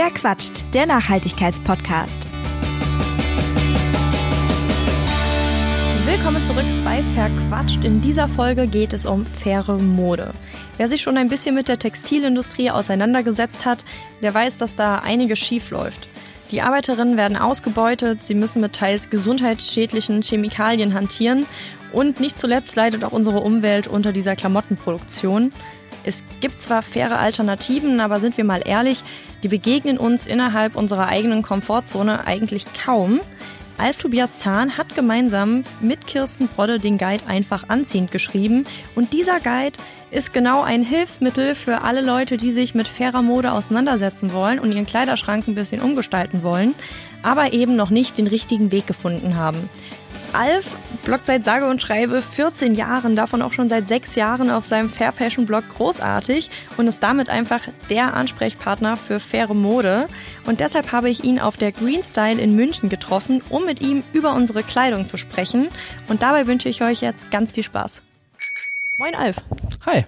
Wer quatscht? Der Nachhaltigkeitspodcast. Willkommen zurück bei Verquatscht. In dieser Folge geht es um faire Mode. Wer sich schon ein bisschen mit der Textilindustrie auseinandergesetzt hat, der weiß, dass da einiges schief läuft. Die Arbeiterinnen werden ausgebeutet, sie müssen mit teils gesundheitsschädlichen Chemikalien hantieren und nicht zuletzt leidet auch unsere Umwelt unter dieser Klamottenproduktion. Es gibt zwar faire Alternativen, aber sind wir mal ehrlich, die begegnen uns innerhalb unserer eigenen Komfortzone eigentlich kaum. Alf Tobias Zahn hat gemeinsam mit Kirsten Brodde den Guide einfach anziehend geschrieben und dieser Guide ist genau ein Hilfsmittel für alle Leute, die sich mit fairer Mode auseinandersetzen wollen und ihren Kleiderschrank ein bisschen umgestalten wollen, aber eben noch nicht den richtigen Weg gefunden haben. Alf bloggt seit sage und schreibe 14 Jahren, davon auch schon seit sechs Jahren auf seinem Fair Fashion Blog großartig und ist damit einfach der Ansprechpartner für faire Mode. Und deshalb habe ich ihn auf der Green Style in München getroffen, um mit ihm über unsere Kleidung zu sprechen. Und dabei wünsche ich euch jetzt ganz viel Spaß. Moin Alf. Hi.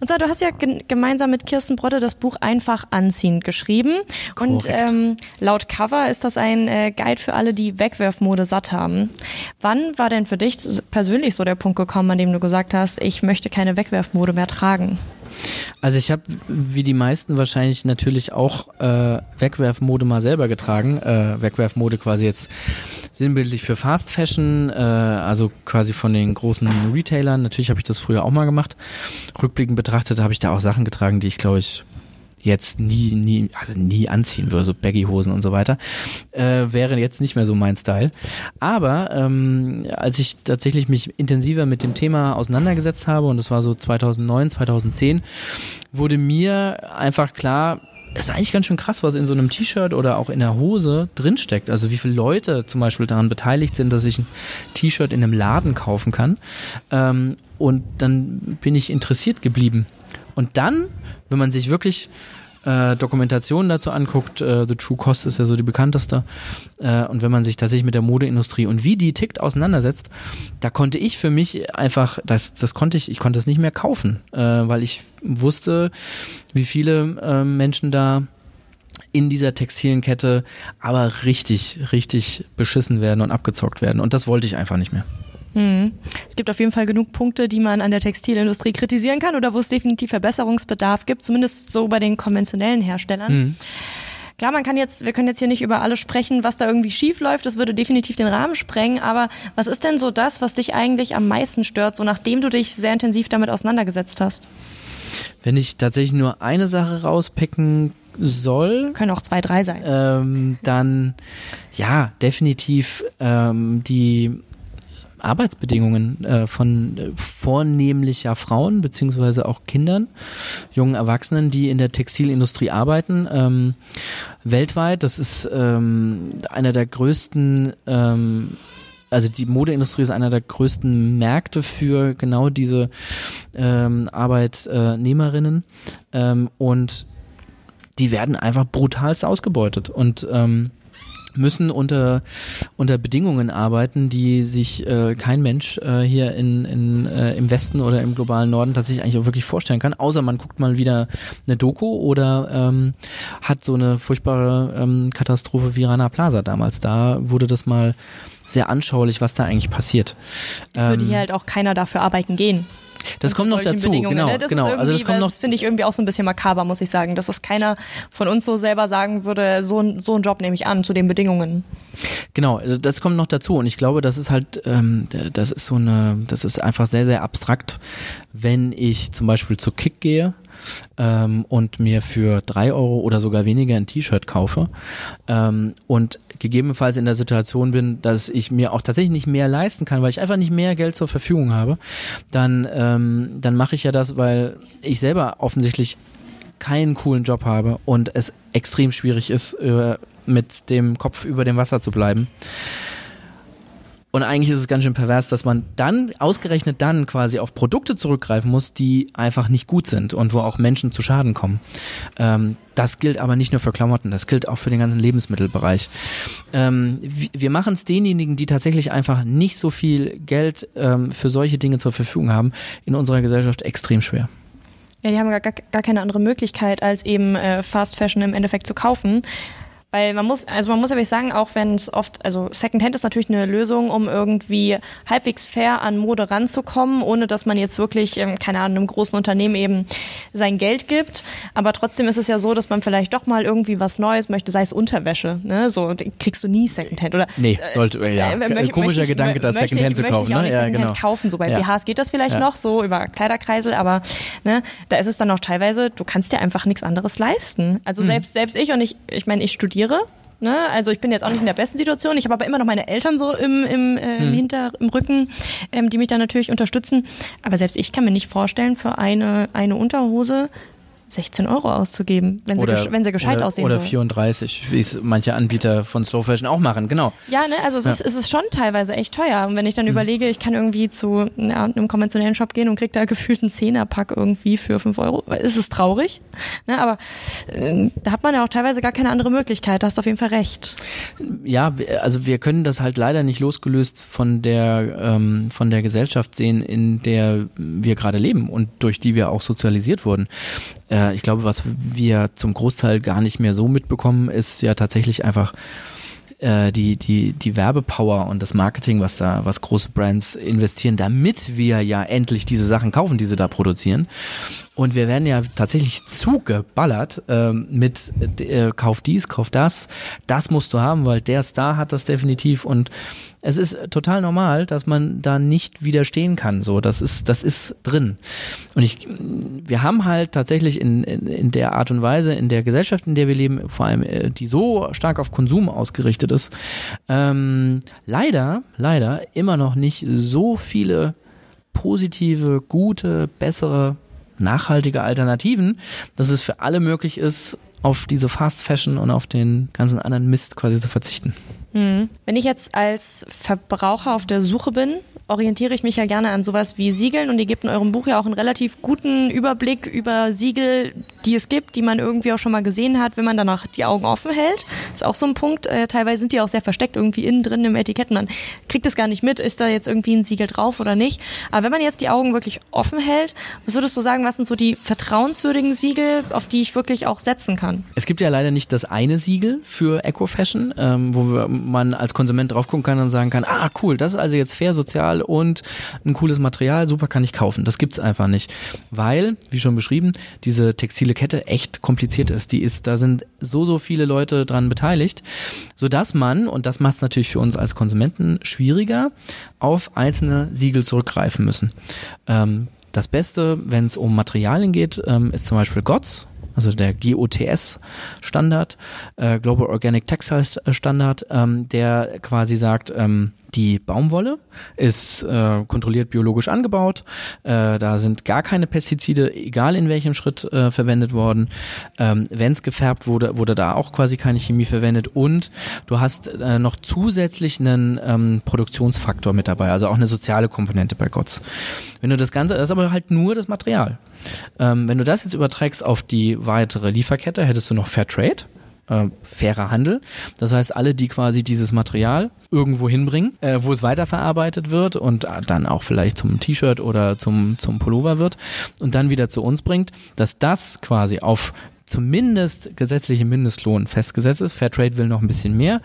Und zwar, du hast ja gemeinsam mit Kirsten Brodde das Buch Einfach anziehend geschrieben. Korrekt. Und ähm, laut Cover ist das ein äh, Guide für alle, die Wegwerfmode satt haben. Wann war denn für dich persönlich so der Punkt gekommen, an dem du gesagt hast, ich möchte keine Wegwerfmode mehr tragen? Also ich habe, wie die meisten wahrscheinlich natürlich auch äh, Wegwerfmode mal selber getragen. Äh, Wegwerfmode quasi jetzt sinnbildlich für Fast Fashion, äh, also quasi von den großen Retailern. Natürlich habe ich das früher auch mal gemacht. Rückblickend betrachtet habe ich da auch Sachen getragen, die ich glaube ich jetzt nie, nie, also nie anziehen würde, so Baggy-Hosen und so weiter, äh, wäre jetzt nicht mehr so mein Style. Aber ähm, als ich tatsächlich mich intensiver mit dem Thema auseinandergesetzt habe, und das war so 2009, 2010, wurde mir einfach klar, ist eigentlich ganz schön krass, was in so einem T-Shirt oder auch in der Hose drinsteckt. Also wie viele Leute zum Beispiel daran beteiligt sind, dass ich ein T-Shirt in einem Laden kaufen kann. Ähm, und dann bin ich interessiert geblieben. Und dann, wenn man sich wirklich äh, Dokumentationen dazu anguckt, äh, The True Cost ist ja so die bekannteste, äh, und wenn man sich tatsächlich mit der Modeindustrie und wie die tickt auseinandersetzt, da konnte ich für mich einfach, das, das konnte ich, ich konnte es nicht mehr kaufen, äh, weil ich wusste, wie viele äh, Menschen da in dieser textilen Kette aber richtig, richtig beschissen werden und abgezockt werden. Und das wollte ich einfach nicht mehr. Hm. Es gibt auf jeden Fall genug Punkte, die man an der Textilindustrie kritisieren kann oder wo es definitiv Verbesserungsbedarf gibt, zumindest so bei den konventionellen Herstellern. Hm. Klar, man kann jetzt, wir können jetzt hier nicht über alles sprechen, was da irgendwie schief läuft. Das würde definitiv den Rahmen sprengen. Aber was ist denn so das, was dich eigentlich am meisten stört, so nachdem du dich sehr intensiv damit auseinandergesetzt hast? Wenn ich tatsächlich nur eine Sache rauspicken soll. Können auch zwei, drei sein. Ähm, dann ja, definitiv ähm, die Arbeitsbedingungen äh, von äh, vornehmlich Frauen beziehungsweise auch Kindern, jungen Erwachsenen, die in der Textilindustrie arbeiten. Ähm, weltweit, das ist ähm, einer der größten ähm, also die Modeindustrie ist einer der größten Märkte für genau diese ähm, Arbeitnehmerinnen ähm, und die werden einfach brutalst ausgebeutet und ähm, müssen unter, unter Bedingungen arbeiten, die sich äh, kein Mensch äh, hier in, in, äh, im Westen oder im globalen Norden tatsächlich eigentlich auch wirklich vorstellen kann, außer man guckt mal wieder eine Doku oder ähm, hat so eine furchtbare ähm, Katastrophe wie Rana Plaza damals. Da wurde das mal sehr anschaulich, was da eigentlich passiert. Es würde ähm, hier halt auch keiner dafür arbeiten gehen. Das kommt noch dazu, genau. Ne? Das genau. also das kommt noch. Finde ich irgendwie auch so ein bisschen makaber, muss ich sagen, dass es keiner von uns so selber sagen würde, so, so einen Job nehme ich an zu den Bedingungen. Genau, also das kommt noch dazu und ich glaube, das ist halt, ähm, das ist so eine, das ist einfach sehr, sehr abstrakt, wenn ich zum Beispiel zu Kick gehe ähm, und mir für drei Euro oder sogar weniger ein T-Shirt kaufe ähm, und gegebenenfalls in der Situation bin, dass ich mir auch tatsächlich nicht mehr leisten kann, weil ich einfach nicht mehr Geld zur Verfügung habe, dann, ähm, dann mache ich ja das, weil ich selber offensichtlich keinen coolen Job habe und es extrem schwierig ist, äh, mit dem Kopf über dem Wasser zu bleiben. Und eigentlich ist es ganz schön pervers, dass man dann, ausgerechnet dann quasi auf Produkte zurückgreifen muss, die einfach nicht gut sind und wo auch Menschen zu Schaden kommen. Ähm, das gilt aber nicht nur für Klamotten, das gilt auch für den ganzen Lebensmittelbereich. Ähm, wir machen es denjenigen, die tatsächlich einfach nicht so viel Geld ähm, für solche Dinge zur Verfügung haben, in unserer Gesellschaft extrem schwer. Ja, die haben gar, gar keine andere Möglichkeit, als eben äh, Fast Fashion im Endeffekt zu kaufen. Weil man muss, also man muss aber sagen, auch wenn es oft, also Secondhand ist natürlich eine Lösung, um irgendwie halbwegs fair an Mode ranzukommen, ohne dass man jetzt wirklich, ähm, keine Ahnung, einem großen Unternehmen eben sein Geld gibt. Aber trotzdem ist es ja so, dass man vielleicht doch mal irgendwie was Neues möchte, sei es Unterwäsche, ne? So kriegst du nie Secondhand oder. Nee, sollte, ja. Äh, möchte, komischer ich, Gedanke, das Secondhand zu kaufen. Ich auch ne? nicht ja, Secondhand genau. kaufen. So bei ja. BHs geht das vielleicht ja. noch so über Kleiderkreisel, aber ne, da ist es dann auch teilweise, du kannst dir einfach nichts anderes leisten. Also hm. selbst, selbst ich und ich, ich meine, ich studiere studiere. Ne? Also ich bin jetzt auch nicht in der besten Situation. Ich habe aber immer noch meine Eltern so im, im, äh, im hm. Hinter, im Rücken, ähm, die mich dann natürlich unterstützen. Aber selbst ich kann mir nicht vorstellen, für eine, eine Unterhose 16 Euro auszugeben, wenn sie, oder, wenn sie gescheit oder, aussehen Oder soll. 34, wie es manche Anbieter von Slow Fashion auch machen, genau. Ja, ne, also es, ja. Ist, es ist schon teilweise echt teuer. Und wenn ich dann mhm. überlege, ich kann irgendwie zu ja, einem konventionellen Shop gehen und krieg da gefühlt einen Zehnerpack irgendwie für 5 Euro, ist es traurig. Ne, aber äh, da hat man ja auch teilweise gar keine andere Möglichkeit, da hast du auf jeden Fall recht. Ja, also wir können das halt leider nicht losgelöst von der, ähm, von der Gesellschaft sehen, in der wir gerade leben und durch die wir auch sozialisiert wurden. Äh, ich glaube, was wir zum Großteil gar nicht mehr so mitbekommen, ist ja tatsächlich einfach äh, die, die, die Werbepower und das Marketing, was da, was große Brands investieren, damit wir ja endlich diese Sachen kaufen, die sie da produzieren. Und wir werden ja tatsächlich zugeballert ähm, mit äh, kauf dies, kauf das, das musst du haben, weil der Star hat das definitiv und es ist total normal, dass man da nicht widerstehen kann. So, das ist, das ist drin. Und ich, wir haben halt tatsächlich in, in, in der Art und Weise, in der Gesellschaft, in der wir leben, vor allem äh, die so stark auf Konsum ausgerichtet ist, ähm, leider, leider immer noch nicht so viele positive, gute, bessere, nachhaltige Alternativen, dass es für alle möglich ist, auf diese Fast Fashion und auf den ganzen anderen Mist quasi zu verzichten. Hm. Wenn ich jetzt als Verbraucher auf der Suche bin, orientiere ich mich ja gerne an sowas wie Siegeln und ihr gebt in eurem Buch ja auch einen relativ guten Überblick über Siegel, die es gibt, die man irgendwie auch schon mal gesehen hat, wenn man danach die Augen offen hält. Das ist auch so ein Punkt. Äh, teilweise sind die auch sehr versteckt irgendwie innen drin im Etikett und man kriegt es gar nicht mit, ist da jetzt irgendwie ein Siegel drauf oder nicht. Aber wenn man jetzt die Augen wirklich offen hält, was würdest du sagen, was sind so die vertrauenswürdigen Siegel, auf die ich wirklich auch setzen kann? Es gibt ja leider nicht das eine Siegel für Eco Fashion, ähm, wo man als Konsument drauf gucken kann und sagen kann, ah cool, das ist also jetzt fair, sozial und ein cooles Material, super kann ich kaufen. Das gibt's einfach nicht, weil, wie schon beschrieben, diese textile Kette echt kompliziert ist. Die ist, da sind so so viele Leute dran beteiligt, so dass man und das macht es natürlich für uns als Konsumenten schwieriger, auf einzelne Siegel zurückgreifen müssen. Ähm, das Beste, wenn es um Materialien geht, ähm, ist zum Beispiel GOTS also der GOTS-Standard, äh, Global Organic Textiles Standard, ähm, der quasi sagt, ähm, die Baumwolle ist äh, kontrolliert biologisch angebaut. Äh, da sind gar keine Pestizide, egal in welchem Schritt äh, verwendet worden. Ähm, Wenn es gefärbt wurde, wurde da auch quasi keine Chemie verwendet. Und du hast äh, noch zusätzlich einen ähm, Produktionsfaktor mit dabei, also auch eine soziale Komponente bei GOTS. Wenn du das Ganze, das ist aber halt nur das Material. Ähm, wenn du das jetzt überträgst auf die weitere Lieferkette, hättest du noch Fairtrade äh, fairer Handel. Das heißt, alle, die quasi dieses Material irgendwo hinbringen, äh, wo es weiterverarbeitet wird und dann auch vielleicht zum T-Shirt oder zum, zum Pullover wird und dann wieder zu uns bringt, dass das quasi auf zumindest gesetzliche Mindestlohn festgesetzt ist. Fairtrade will noch ein bisschen mehr.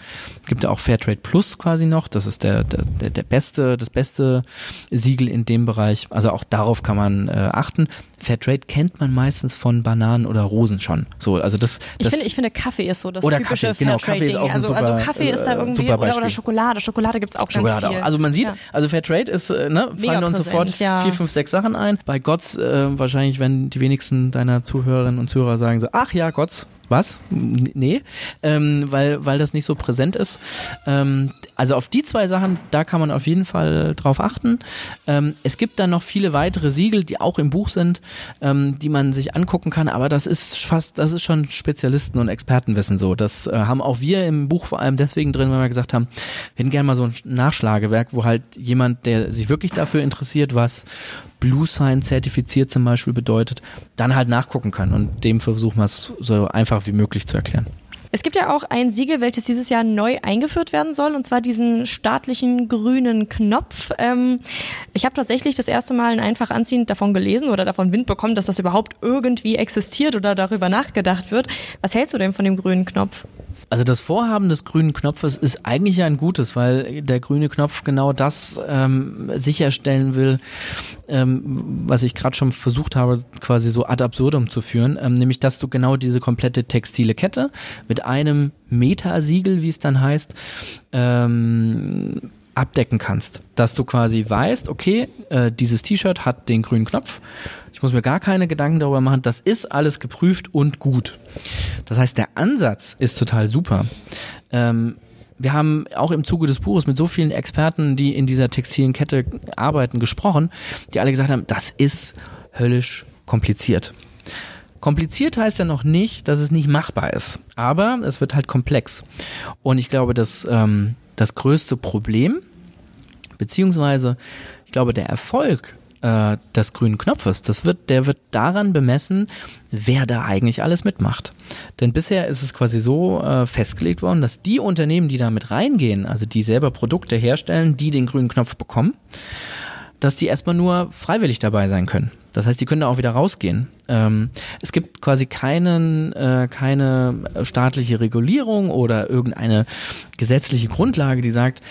Gibt ja auch Fairtrade Plus quasi noch. Das ist der, der, der beste, das beste Siegel in dem Bereich. Also auch darauf kann man äh, achten. Fairtrade kennt man meistens von Bananen oder Rosen schon. So, also das, das ich finde, ich finde Kaffee ist so das oder typische Kaffee, genau, Kaffee also, super, also Kaffee ist da äh, irgendwie oder, oder Schokolade. Schokolade gibt's auch Schokolade ganz viel. Auch. Also man sieht, ja. also Fairtrade ist, äh, ne, fallen uns sofort ja. vier, fünf, sechs Sachen ein. Bei Gotts äh, wahrscheinlich, wenn die wenigsten deiner Zuhörerinnen und Zuhörer sagen so, ach ja, Gotts, was? Nee, ähm, weil, weil das nicht so präsent ist. Ähm, also auf die zwei Sachen, da kann man auf jeden Fall drauf achten. Ähm, es gibt dann noch viele weitere Siegel, die auch im Buch sind, ähm, die man sich angucken kann, aber das ist fast, das ist schon Spezialisten und Expertenwissen so. Das äh, haben auch wir im Buch vor allem deswegen drin, weil wir gesagt haben, wir hätten gerne mal so ein Nachschlagewerk, wo halt jemand, der sich wirklich dafür interessiert, was Blue Sign zertifiziert zum Beispiel bedeutet, dann halt nachgucken kann. Und dem versuchen wir es so einfach wie möglich zu erklären. Es gibt ja auch ein Siegel, welches dieses Jahr neu eingeführt werden soll, und zwar diesen staatlichen grünen Knopf. Ähm, ich habe tatsächlich das erste Mal ein einfach anziehen davon gelesen oder davon Wind bekommen, dass das überhaupt irgendwie existiert oder darüber nachgedacht wird. Was hältst du denn von dem grünen Knopf? Also das Vorhaben des grünen Knopfes ist eigentlich ein gutes, weil der grüne Knopf genau das ähm, sicherstellen will, ähm, was ich gerade schon versucht habe, quasi so ad absurdum zu führen, ähm, nämlich dass du genau diese komplette textile Kette mit einem Metasiegel, wie es dann heißt, ähm, abdecken kannst. Dass du quasi weißt, okay, äh, dieses T-Shirt hat den grünen Knopf. Ich muss mir gar keine Gedanken darüber machen. Das ist alles geprüft und gut. Das heißt, der Ansatz ist total super. Ähm, wir haben auch im Zuge des Buches mit so vielen Experten, die in dieser textilen Kette arbeiten, gesprochen, die alle gesagt haben, das ist höllisch kompliziert. Kompliziert heißt ja noch nicht, dass es nicht machbar ist, aber es wird halt komplex. Und ich glaube, dass ähm, das größte Problem, beziehungsweise ich glaube, der Erfolg äh, des grünen Knopfes, das wird, der wird daran bemessen, wer da eigentlich alles mitmacht. Denn bisher ist es quasi so äh, festgelegt worden, dass die Unternehmen, die da mit reingehen, also die selber Produkte herstellen, die den grünen Knopf bekommen, dass die erstmal nur freiwillig dabei sein können. Das heißt, die können da auch wieder rausgehen. Ähm, es gibt quasi keinen, äh, keine staatliche Regulierung oder irgendeine gesetzliche Grundlage, die sagt,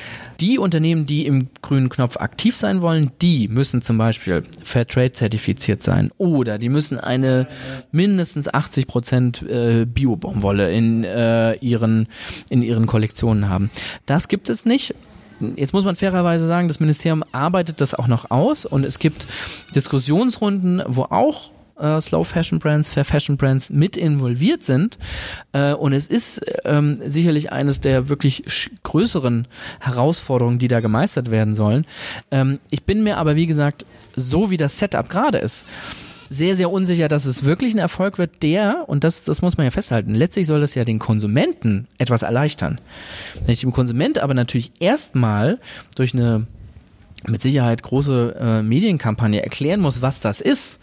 die Unternehmen, die im grünen Knopf aktiv sein wollen, die müssen zum Beispiel Fairtrade zertifiziert sein oder die müssen eine mindestens 80 Prozent äh, Bio-Baumwolle in, äh, ihren, in ihren Kollektionen haben. Das gibt es nicht. Jetzt muss man fairerweise sagen, das Ministerium arbeitet das auch noch aus und es gibt Diskussionsrunden, wo auch äh, Slow Fashion Brands, Fair Fashion Brands mit involviert sind. Äh, und es ist ähm, sicherlich eines der wirklich größeren Herausforderungen, die da gemeistert werden sollen. Ähm, ich bin mir aber, wie gesagt, so wie das Setup gerade ist, sehr, sehr unsicher, dass es wirklich ein Erfolg wird, der, und das, das muss man ja festhalten, letztlich soll das ja den Konsumenten etwas erleichtern. Wenn ich dem Konsument aber natürlich erstmal durch eine mit Sicherheit große äh, Medienkampagne erklären muss, was das ist,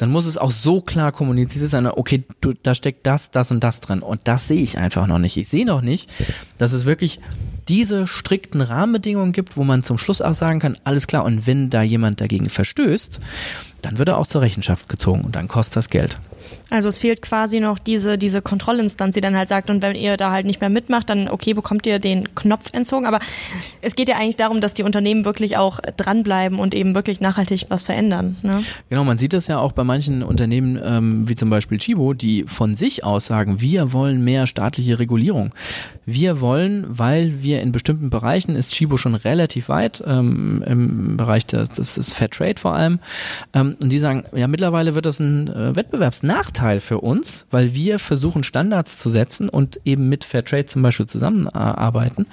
dann muss es auch so klar kommuniziert sein, okay, du, da steckt das, das und das drin. Und das sehe ich einfach noch nicht. Ich sehe noch nicht, dass es wirklich diese strikten Rahmenbedingungen gibt, wo man zum Schluss auch sagen kann, alles klar, und wenn da jemand dagegen verstößt, dann wird er auch zur Rechenschaft gezogen und dann kostet das Geld. Also es fehlt quasi noch diese, diese Kontrollinstanz, die dann halt sagt, und wenn ihr da halt nicht mehr mitmacht, dann okay, bekommt ihr den Knopf entzogen. Aber es geht ja eigentlich darum, dass die Unternehmen wirklich auch dranbleiben und eben wirklich nachhaltig was verändern. Ne? Genau, man sieht das ja auch bei manchen Unternehmen, ähm, wie zum Beispiel Chibo, die von sich aus sagen, wir wollen mehr staatliche Regulierung. Wir wollen, weil wir in bestimmten Bereichen ist Chibo schon relativ weit, ähm, im Bereich des, des, des Fair Trade vor allem, ähm, und die sagen, ja, mittlerweile wird das ein äh, Wettbewerbsnachteil für uns, weil wir versuchen, Standards zu setzen und eben mit Fair Trade zum Beispiel zusammenarbeiten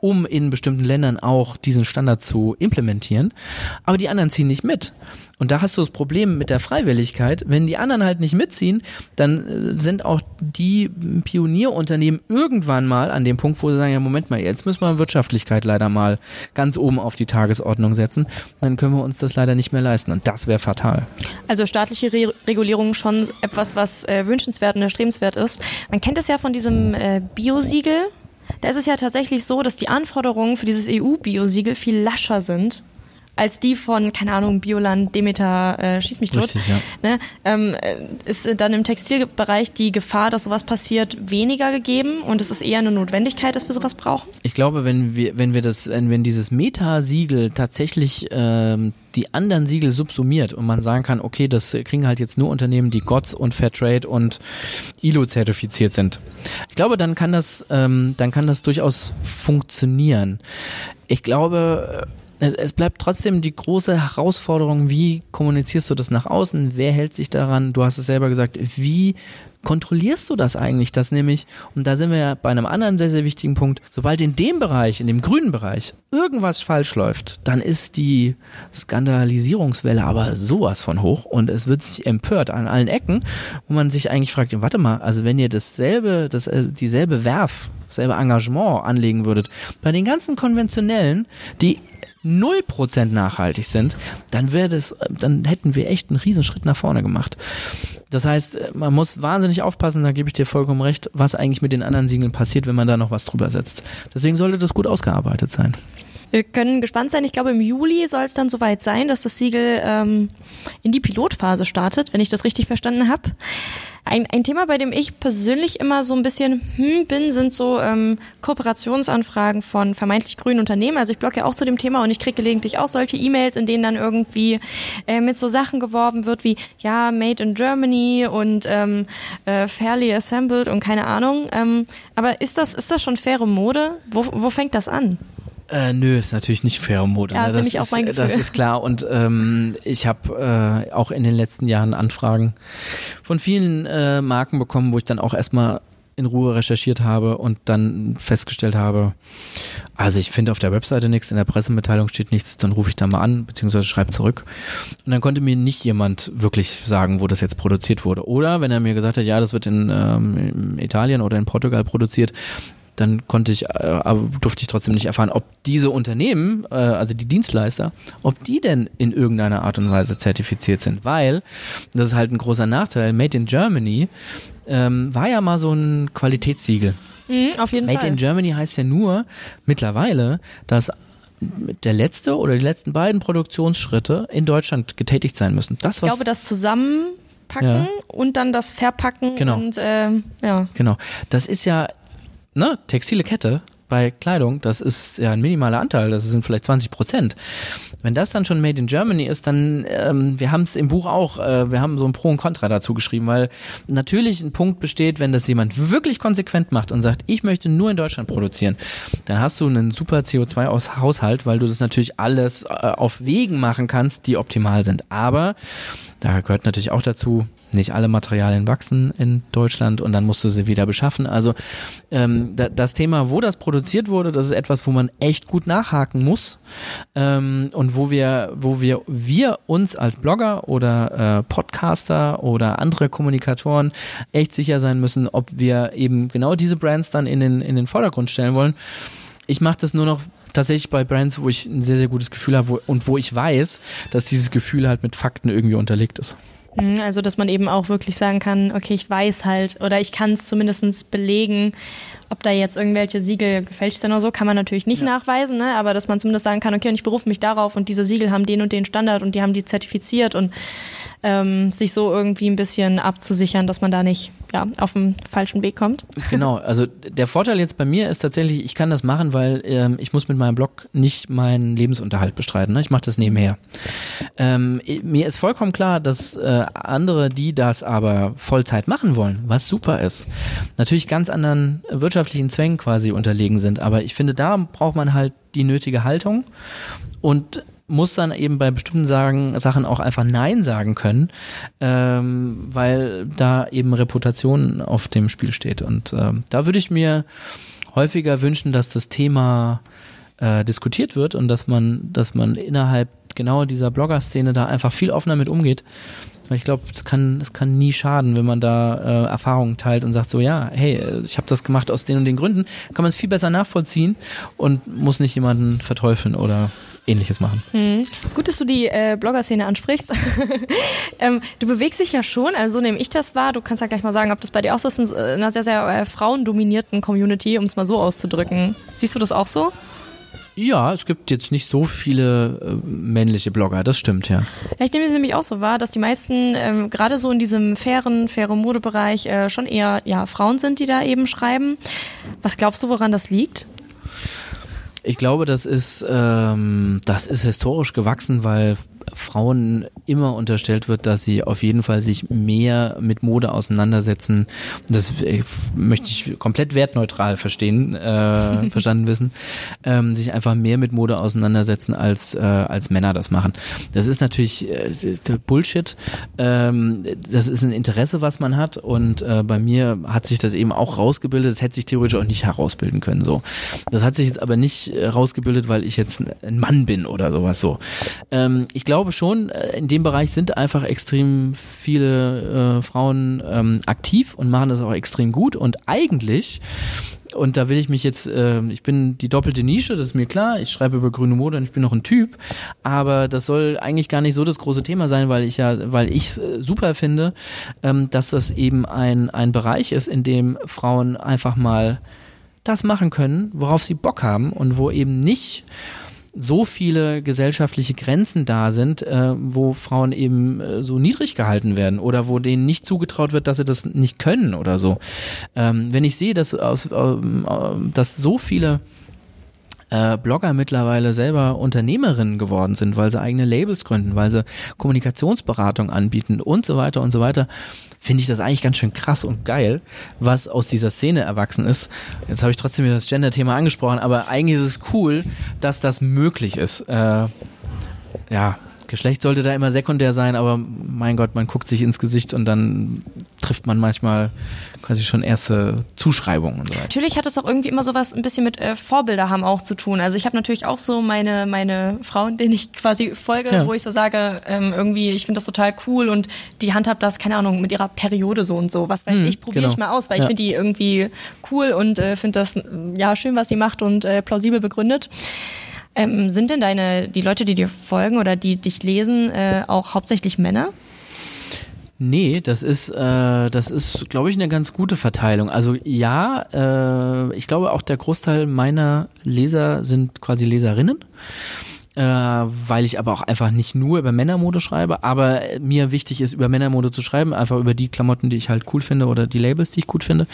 um in bestimmten Ländern auch diesen Standard zu implementieren. Aber die anderen ziehen nicht mit. Und da hast du das Problem mit der Freiwilligkeit. Wenn die anderen halt nicht mitziehen, dann äh, sind auch die Pionierunternehmen irgendwann mal an dem Punkt, wo sie sagen, ja, Moment mal, jetzt müssen wir Wirtschaftlichkeit leider mal ganz oben auf die Tagesordnung setzen. Dann können wir uns das leider nicht mehr leisten. Und das wäre fatal. Also staatliche Re Regulierung schon etwas, was äh, wünschenswert und erstrebenswert ist. Man kennt es ja von diesem äh, Biosiegel, da ist es ja tatsächlich so, dass die Anforderungen für dieses EU-Biosiegel viel lascher sind als die von, keine Ahnung, Bioland, Demeter, äh, schieß mich tot. Richtig, ja. ne? ähm, ist dann im Textilbereich die Gefahr, dass sowas passiert, weniger gegeben und es ist eher eine Notwendigkeit, dass wir sowas brauchen? Ich glaube, wenn wir, wenn wir das, wenn, wenn dieses Meta-Siegel tatsächlich ähm, die anderen Siegel subsumiert und man sagen kann, okay, das kriegen halt jetzt nur Unternehmen, die GOTS und Fairtrade und ILO zertifiziert sind. Ich glaube, dann kann das, ähm, dann kann das durchaus funktionieren. Ich glaube, es, es bleibt trotzdem die große Herausforderung, wie kommunizierst du das nach außen? Wer hält sich daran? Du hast es selber gesagt, wie kontrollierst du das eigentlich? Das nämlich, und da sind wir ja bei einem anderen sehr, sehr wichtigen Punkt, sobald in dem Bereich, in dem grünen Bereich, irgendwas falsch läuft, dann ist die Skandalisierungswelle aber sowas von hoch und es wird sich empört an allen Ecken, wo man sich eigentlich fragt, warte mal, also wenn ihr dasselbe, das, äh, dieselbe Werf, dasselbe Engagement anlegen würdet, bei den ganzen konventionellen, die 0% nachhaltig sind, dann wäre das, dann hätten wir echt einen Riesenschritt nach vorne gemacht. Das heißt, man muss wahnsinnig aufpassen, da gebe ich dir vollkommen recht, was eigentlich mit den anderen Siegeln passiert, wenn man da noch was drüber setzt. Deswegen sollte das gut ausgearbeitet sein. Wir können gespannt sein. Ich glaube, im Juli soll es dann soweit sein, dass das Siegel ähm, in die Pilotphase startet, wenn ich das richtig verstanden habe. Ein, ein Thema, bei dem ich persönlich immer so ein bisschen hm bin, sind so ähm, Kooperationsanfragen von vermeintlich grünen Unternehmen. Also ich blogge ja auch zu dem Thema und ich kriege gelegentlich auch solche E-Mails, in denen dann irgendwie äh, mit so Sachen geworben wird wie ja Made in Germany und ähm, äh, fairly assembled und keine Ahnung. Ähm, aber ist das ist das schon faire Mode? Wo, wo fängt das an? Äh, nö, ist natürlich nicht faire Mode. Ja, ne? ist das, nämlich auch mein Gefühl. das ist klar. Und ähm, ich habe äh, auch in den letzten Jahren Anfragen von vielen äh, Marken bekommen, wo ich dann auch erstmal in Ruhe recherchiert habe und dann festgestellt habe, also ich finde auf der Webseite nichts, in der Pressemitteilung steht nichts, dann rufe ich da mal an, beziehungsweise schreibe zurück. Und dann konnte mir nicht jemand wirklich sagen, wo das jetzt produziert wurde. Oder wenn er mir gesagt hat, ja, das wird in ähm, Italien oder in Portugal produziert, dann konnte ich, äh, aber durfte ich trotzdem nicht erfahren, ob diese Unternehmen, äh, also die Dienstleister, ob die denn in irgendeiner Art und Weise zertifiziert sind. Weil, das ist halt ein großer Nachteil, Made in Germany ähm, war ja mal so ein Qualitätssiegel. Mhm, auf jeden Made Fall. in Germany heißt ja nur mittlerweile, dass der letzte oder die letzten beiden Produktionsschritte in Deutschland getätigt sein müssen. Das, ich was glaube, das Zusammenpacken Ja. und dann das Verpacken Genau. und ähm, ja. Genau. Das ist ja, ne, textile Kette bei Kleidung, das ist ja ein minimaler Anteil, das sind vielleicht 20 Prozent. Wenn das dann schon Made in Germany ist, dann, ähm, wir haben es im Buch auch, äh, wir haben so ein Pro und Contra dazu geschrieben, weil natürlich ein Punkt besteht, wenn das jemand wirklich konsequent macht und sagt, ich möchte nur in Deutschland produzieren, dann hast du einen super CO2-Haushalt, weil du das natürlich alles äh, auf Wegen machen kannst, die optimal sind. Aber da gehört natürlich auch dazu, nicht alle Materialien wachsen in Deutschland und dann musst du sie wieder beschaffen. Also ähm, da, das Thema, wo das produziert wurde, das ist etwas, wo man echt gut nachhaken muss ähm, und wo wir, wo wir, wir uns als Blogger oder äh, Podcaster oder andere Kommunikatoren echt sicher sein müssen, ob wir eben genau diese Brands dann in den, in den Vordergrund stellen wollen. Ich mache das nur noch tatsächlich bei Brands, wo ich ein sehr, sehr gutes Gefühl habe und wo ich weiß, dass dieses Gefühl halt mit Fakten irgendwie unterlegt ist. Mhm, Also, dass man eben auch wirklich sagen kann, okay, ich weiß halt oder ich kann es zumindest belegen, ob da jetzt irgendwelche Siegel gefälscht sind oder so, kann man natürlich nicht nachweisen, ne? aber dass man zumindest sagen kann, okay, und ich berufe mich darauf und diese Siegel haben den und den Standard und die haben die zertifiziert und ähm, sich so irgendwie ein bisschen abzusichern, dass man da nicht ja, auf den falschen Weg kommt. Genau, also der Vorteil jetzt bei mir ist tatsächlich, ich kann das machen, weil ähm, ich muss mit meinem Blog nicht meinen Lebensunterhalt bestreiten. Ne? Ich mache das nebenher. Ähm, mir ist vollkommen klar, dass äh, andere, die das aber Vollzeit machen wollen, was super ist, natürlich ganz anderen wirtschaftlichen Zwängen quasi unterlegen sind. Aber ich finde, da braucht man halt die nötige Haltung und muss dann eben bei bestimmten sagen, Sachen auch einfach Nein sagen können, ähm, weil da eben Reputation auf dem Spiel steht. Und ähm, da würde ich mir häufiger wünschen, dass das Thema äh, diskutiert wird und dass man, dass man innerhalb genau dieser Blogger-Szene da einfach viel offener mit umgeht. Ich glaube, es kann, es kann nie schaden, wenn man da äh, Erfahrungen teilt und sagt so, ja, hey, ich habe das gemacht aus den und den Gründen, kann man es viel besser nachvollziehen und muss nicht jemanden verteufeln oder ähnliches machen. Mhm. Gut, dass du die äh, Blogger-Szene ansprichst. ähm, du bewegst dich ja schon, also so nehme ich das wahr. Du kannst ja gleich mal sagen, ob das bei dir auch so ist, in einer sehr, sehr äh, frauendominierten Community, um es mal so auszudrücken. Siehst du das auch so? Ja, es gibt jetzt nicht so viele äh, männliche Blogger, das stimmt, ja. Ja, ich nehme es nämlich auch so wahr, dass die meisten ähm, gerade so in diesem fairen, fairen Modebereich äh, schon eher ja, Frauen sind, die da eben schreiben. Was glaubst du, woran das liegt? Ich glaube, das ist, ähm, das ist historisch gewachsen, weil Frauen immer unterstellt wird, dass sie auf jeden Fall sich mehr mit Mode auseinandersetzen. Das äh, möchte ich komplett wertneutral verstehen, äh, verstanden wissen. Ähm, sich einfach mehr mit Mode auseinandersetzen, als, äh, als Männer das machen. Das ist natürlich äh, Bullshit. Ähm, das ist ein Interesse, was man hat. Und äh, bei mir hat sich das eben auch rausgebildet. Das hätte sich theoretisch auch nicht herausbilden können. So, Das hat sich jetzt aber nicht äh, rausgebildet, weil ich jetzt ein Mann bin oder sowas so. Ähm, ich glaube, glaube schon, äh, in dem Bereich sind einfach extrem viele äh, Frauen ähm, aktiv und machen das auch extrem gut. Und eigentlich und da will ich mich jetzt, äh, ich bin die doppelte Nische, das ist mir klar. Ich schreibe über grüne Mode und ich bin noch ein Typ. Aber das soll eigentlich gar nicht so das große Thema sein, weil ich ja, weil ich äh, super finde, ähm, dass das eben ein, ein Bereich ist, in dem Frauen einfach mal das machen können, worauf sie Bock haben und wo eben nicht so viele gesellschaftliche Grenzen da sind, äh, wo Frauen eben äh, so niedrig gehalten werden oder wo denen nicht zugetraut wird, dass sie das nicht können oder so. Ähm, wenn ich sehe, dass, aus, äh, dass so viele äh, Blogger mittlerweile selber Unternehmerinnen geworden sind, weil sie eigene Labels gründen, weil sie Kommunikationsberatung anbieten und so weiter und so weiter, finde ich das eigentlich ganz schön krass und geil, was aus dieser Szene erwachsen ist. Jetzt habe ich trotzdem wieder das Gender-Thema angesprochen, aber eigentlich ist es cool, dass das möglich ist. Äh, ja, Geschlecht sollte da immer sekundär sein, aber mein Gott, man guckt sich ins Gesicht und dann trifft man manchmal quasi schon erste Zuschreibungen und so weiter. Natürlich hat es auch irgendwie immer sowas ein bisschen mit äh, Vorbilder haben auch zu tun. Also ich habe natürlich auch so meine, meine Frauen, denen ich quasi folge, ja. wo ich so sage, ähm, irgendwie, ich finde das total cool und die handhabt das, keine Ahnung, mit ihrer Periode so und so. Was weiß hm, ich, probiere genau. ich mal aus, weil ja. ich finde die irgendwie cool und äh, finde das ja schön, was sie macht und äh, plausibel begründet. Ähm, sind denn deine, die Leute, die dir folgen oder die dich lesen, äh, auch hauptsächlich Männer? Nee, das ist, äh, ist, glaube ich, eine ganz gute Verteilung. Also ja, äh, ich glaube auch der Großteil meiner Leser sind quasi Leserinnen äh, weil ich aber auch einfach nicht nur über Männermode schreibe, aber mir wichtig ist, über Männermode zu schreiben, einfach über die Klamotten, die ich halt cool finde oder die Labels, die ich gut finde.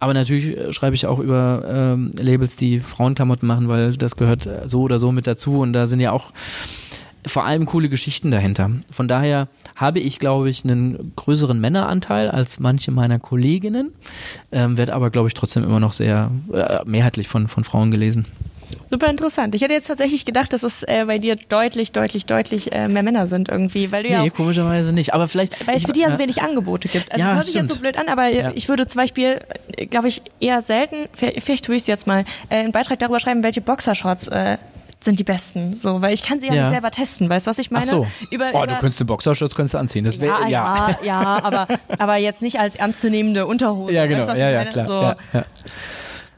Aber natürlich äh, schreibe ich auch über ähm, Labels, die Frauenklamotten machen, weil das gehört so oder so mit dazu und da sind ja auch vor allem coole Geschichten dahinter. Von daher habe ich, glaube ich, einen größeren Männeranteil als manche meiner Kolleginnen, ähm, werde aber, glaube ich, trotzdem immer noch sehr äh, mehrheitlich von, von Frauen gelesen. Super interessant. Ich hätte jetzt tatsächlich gedacht, dass es äh, bei dir deutlich, deutlich, deutlich äh, mehr Männer sind irgendwie, weil du ja nee, komischerweise nicht. Aber vielleicht weil es für die ja so wenig Angebote gibt. Also ja, das hört sich jetzt so blöd an, aber ja. ich würde zum Beispiel, äh, glaube ich, eher selten, vielleicht tue ich es jetzt mal, äh, einen Beitrag darüber schreiben, welche Boxershorts äh, sind die besten, so, weil ich kann sie ja, ja. nicht selber testen, weißt du, was ich meine? Ach so. Über, oh, über, du könntest eine Boxershorts könntest du anziehen, das wäre ja, ja, ja, aber aber jetzt nicht als ernstzunehmende Unterhose. Ja, genau, weißt, ja, ja, klar. So, ja,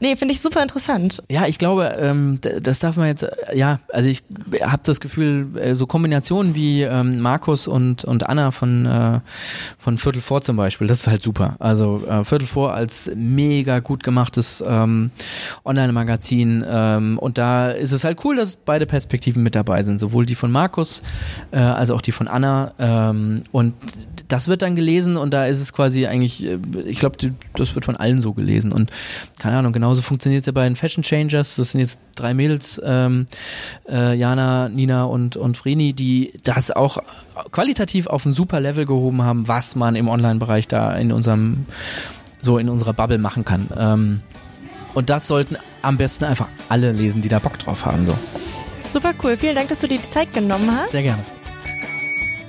Nee, finde ich super interessant. Ja, ich glaube, ähm, das darf man jetzt, ja, also ich habe das Gefühl, äh, so Kombinationen wie ähm, Markus und, und Anna von, äh, von Viertel vor zum Beispiel, das ist halt super. Also äh, Viertel vor als mega gut gemachtes ähm, Online-Magazin ähm, und da ist es halt cool, dass beide Perspektiven mit dabei sind, sowohl die von Markus äh, als auch die von Anna ähm, und das wird dann gelesen und da ist es quasi eigentlich, äh, ich glaube, das wird von allen so gelesen und keine Ahnung, genau genauso funktioniert es ja bei den Fashion Changers. Das sind jetzt drei Mädels, ähm, äh, Jana, Nina und, und Vreni, die das auch qualitativ auf ein super Level gehoben haben, was man im Online-Bereich da in unserem, so in unserer Bubble machen kann. Ähm, und das sollten am besten einfach alle lesen, die da Bock drauf haben. So. Super cool. Vielen Dank, dass du dir die Zeit genommen hast. Sehr gerne.